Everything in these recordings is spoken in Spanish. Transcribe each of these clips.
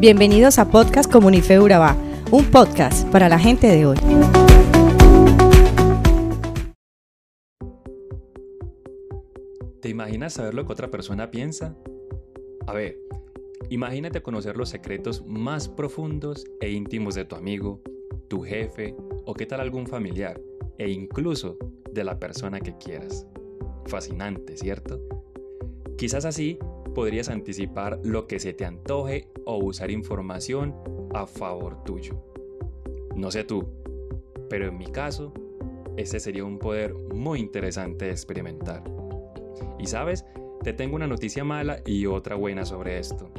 Bienvenidos a Podcast Comunife Urabá, un podcast para la gente de hoy. ¿Te imaginas saber lo que otra persona piensa? A ver, imagínate conocer los secretos más profundos e íntimos de tu amigo, tu jefe o qué tal algún familiar e incluso de la persona que quieras. Fascinante, ¿cierto? Quizás así podrías anticipar lo que se te antoje o usar información a favor tuyo. No sé tú, pero en mi caso, este sería un poder muy interesante de experimentar. Y sabes, te tengo una noticia mala y otra buena sobre esto.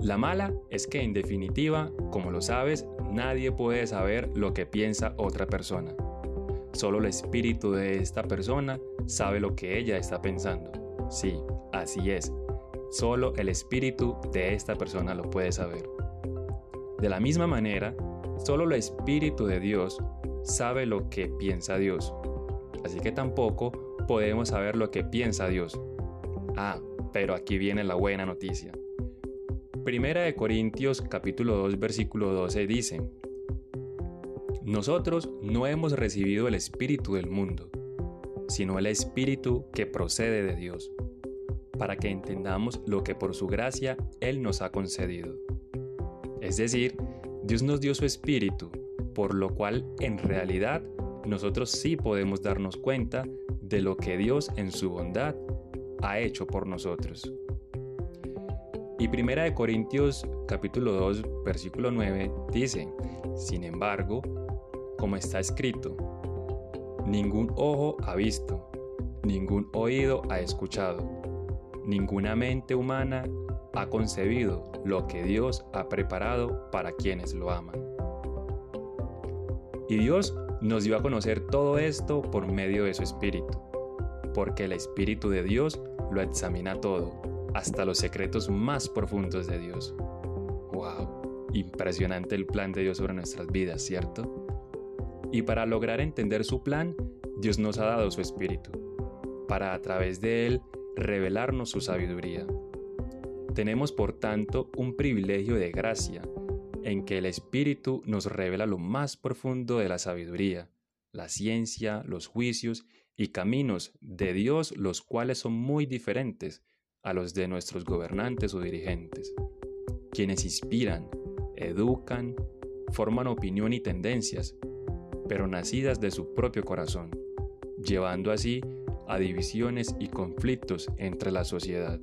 La mala es que en definitiva, como lo sabes, nadie puede saber lo que piensa otra persona. Solo el espíritu de esta persona sabe lo que ella está pensando. Sí, así es. Solo el espíritu de esta persona lo puede saber. De la misma manera, solo el espíritu de Dios sabe lo que piensa Dios. Así que tampoco podemos saber lo que piensa Dios. Ah, pero aquí viene la buena noticia. Primera de Corintios capítulo 2 versículo 12 dice, Nosotros no hemos recibido el espíritu del mundo, sino el Espíritu que procede de Dios, para que entendamos lo que por su gracia Él nos ha concedido. Es decir, Dios nos dio su Espíritu, por lo cual en realidad nosotros sí podemos darnos cuenta de lo que Dios en su bondad ha hecho por nosotros. Y Primera de Corintios capítulo 2 versículo 9 dice, Sin embargo, como está escrito, Ningún ojo ha visto, ningún oído ha escuchado, ninguna mente humana ha concebido lo que Dios ha preparado para quienes lo aman. Y Dios nos dio a conocer todo esto por medio de su Espíritu, porque el Espíritu de Dios lo examina todo, hasta los secretos más profundos de Dios. ¡Wow! Impresionante el plan de Dios sobre nuestras vidas, ¿cierto? Y para lograr entender su plan, Dios nos ha dado su Espíritu, para a través de Él revelarnos su sabiduría. Tenemos por tanto un privilegio de gracia, en que el Espíritu nos revela lo más profundo de la sabiduría, la ciencia, los juicios y caminos de Dios, los cuales son muy diferentes a los de nuestros gobernantes o dirigentes, quienes inspiran, educan, forman opinión y tendencias, pero nacidas de su propio corazón, llevando así a divisiones y conflictos entre la sociedad.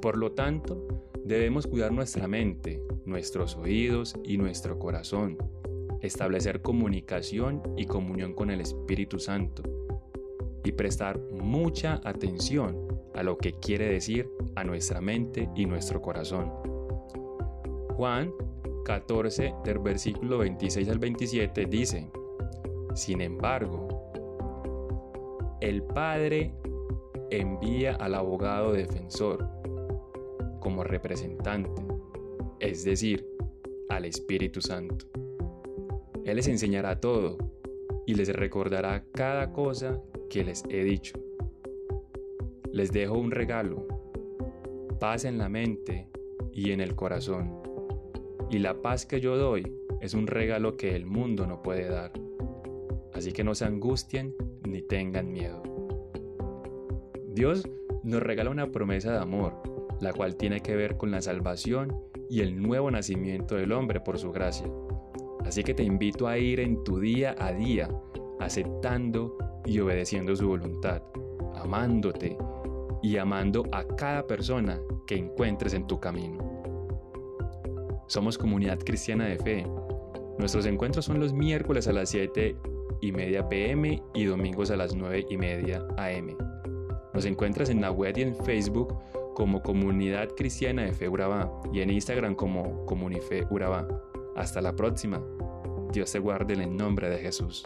Por lo tanto, debemos cuidar nuestra mente, nuestros oídos y nuestro corazón, establecer comunicación y comunión con el Espíritu Santo y prestar mucha atención a lo que quiere decir a nuestra mente y nuestro corazón. Juan 14 del versículo 26 al 27 dice, Sin embargo, el Padre envía al abogado defensor como representante, es decir, al Espíritu Santo. Él les enseñará todo y les recordará cada cosa que les he dicho. Les dejo un regalo, paz en la mente y en el corazón y la paz que yo doy es un regalo que el mundo no puede dar. Así que no se angustien ni tengan miedo. Dios nos regala una promesa de amor, la cual tiene que ver con la salvación y el nuevo nacimiento del hombre por su gracia. Así que te invito a ir en tu día a día, aceptando y obedeciendo su voluntad, amándote y amando a cada persona que encuentres en tu camino. Somos comunidad cristiana de fe. Nuestros encuentros son los miércoles a las 7 y media pm y domingos a las 9 y media am. Nos encuentras en la web y en Facebook como Comunidad Cristiana de Fe Urabá y en Instagram como Comunife Urabá. Hasta la próxima. Dios te guarde en el nombre de Jesús.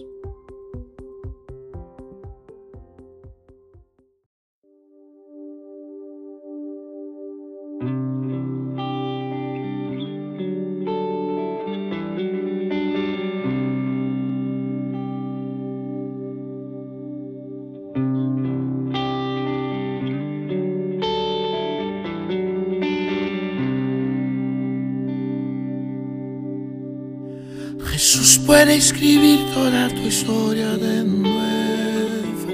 Puede escribir toda tu historia de nuevo.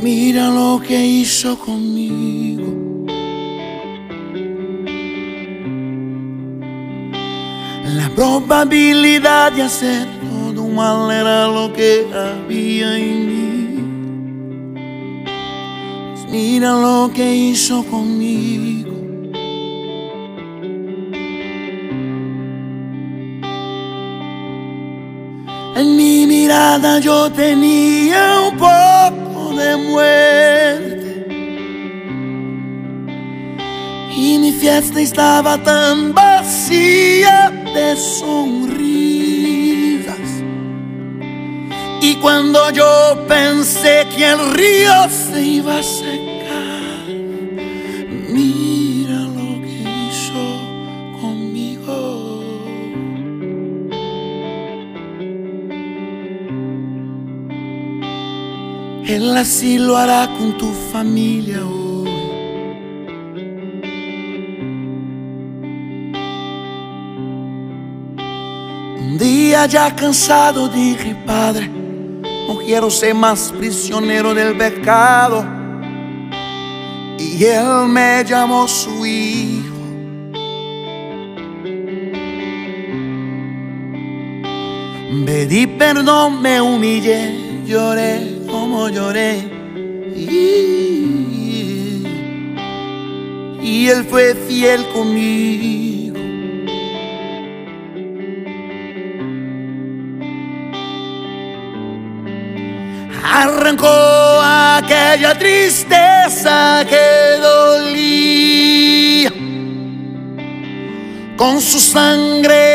Mira lo que hizo conmigo. La probabilidad de hacer todo mal era lo que había en mí. Mira lo que hizo conmigo. En mi mirada yo tenía un poco de muerte. Y mi fiesta estaba tan vacía de sonrisas. Y cuando yo pensé que el río se iba a secar, Él así lo hará con tu familia hoy. Un día ya cansado dije, Padre, no quiero ser más prisionero del pecado. Y Él me llamó su hijo. Pedí perdón, me humillé, lloré como lloré. Y, y Él fue fiel conmigo. Arrancó aquella tristeza que dolía. Con su sangre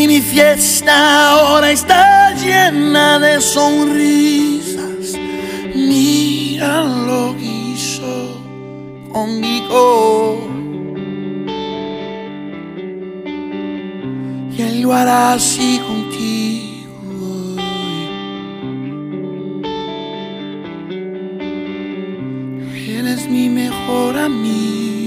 Y mi fiesta ahora está llena de sonrisas. Mira lo que hizo conmigo. Y Él lo hará así contigo. Él es mi mejor amigo.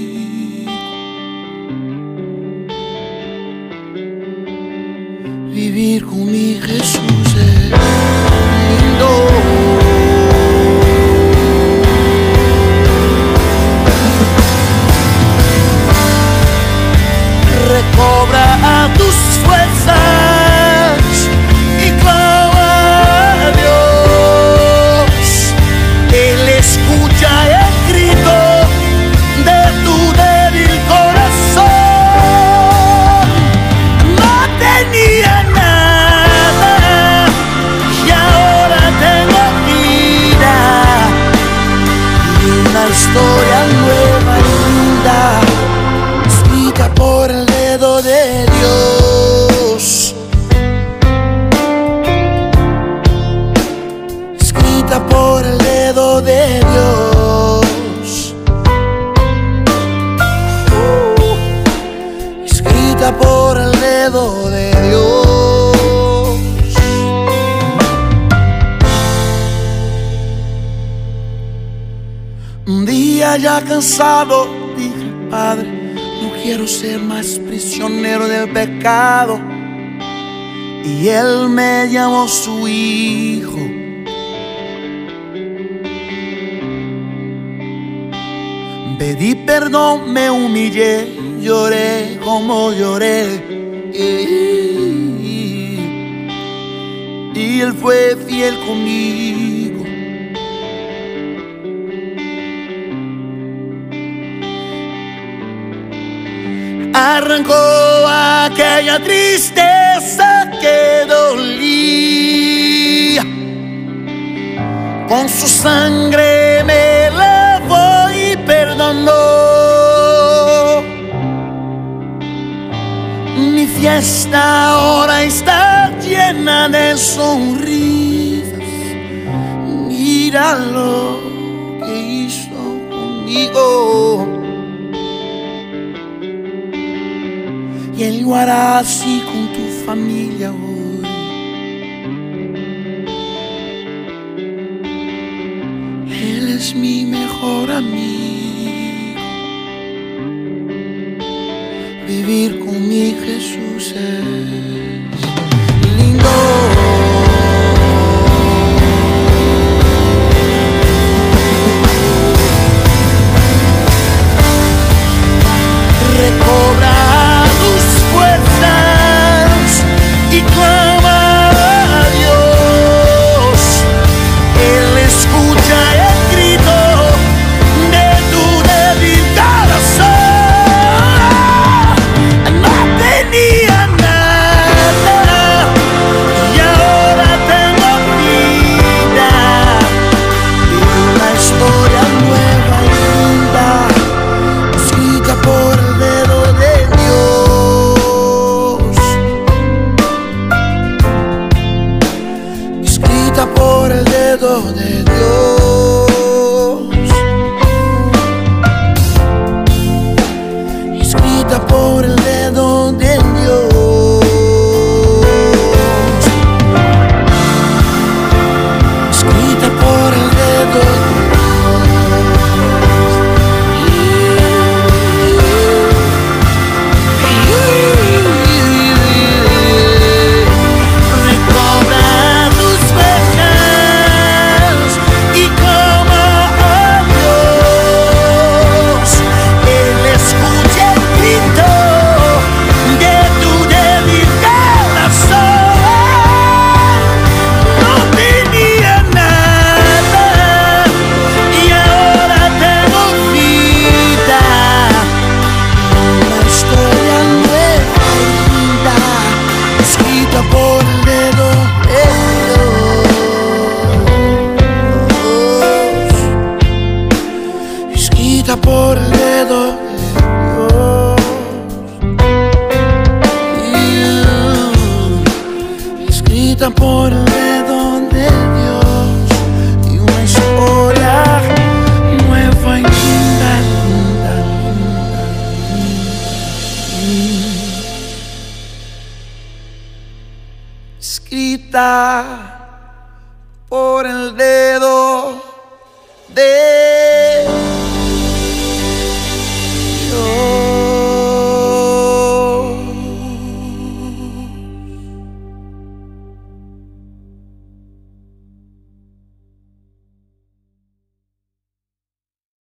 Dedo de Dios. Escrita por el dedo de Dios. Uh, escrita por el dedo de Dios. Un día ya cansado dije, Padre, quiero ser más prisionero del pecado. Y Él me llamó su hijo. Pedí perdón, me humillé, lloré como lloré. Y, Él fue fiel conmigo. Arrancó aquella tristeza que dolía. Con su sangre me lavó y perdonó. Mi fiesta ahora está llena de sonrisas. Mira lo que hizo conmigo. Él lo hará así con tu familia hoy. Él es es mi mejor amigo. Vivir con mi Jesús es escrita por el dedo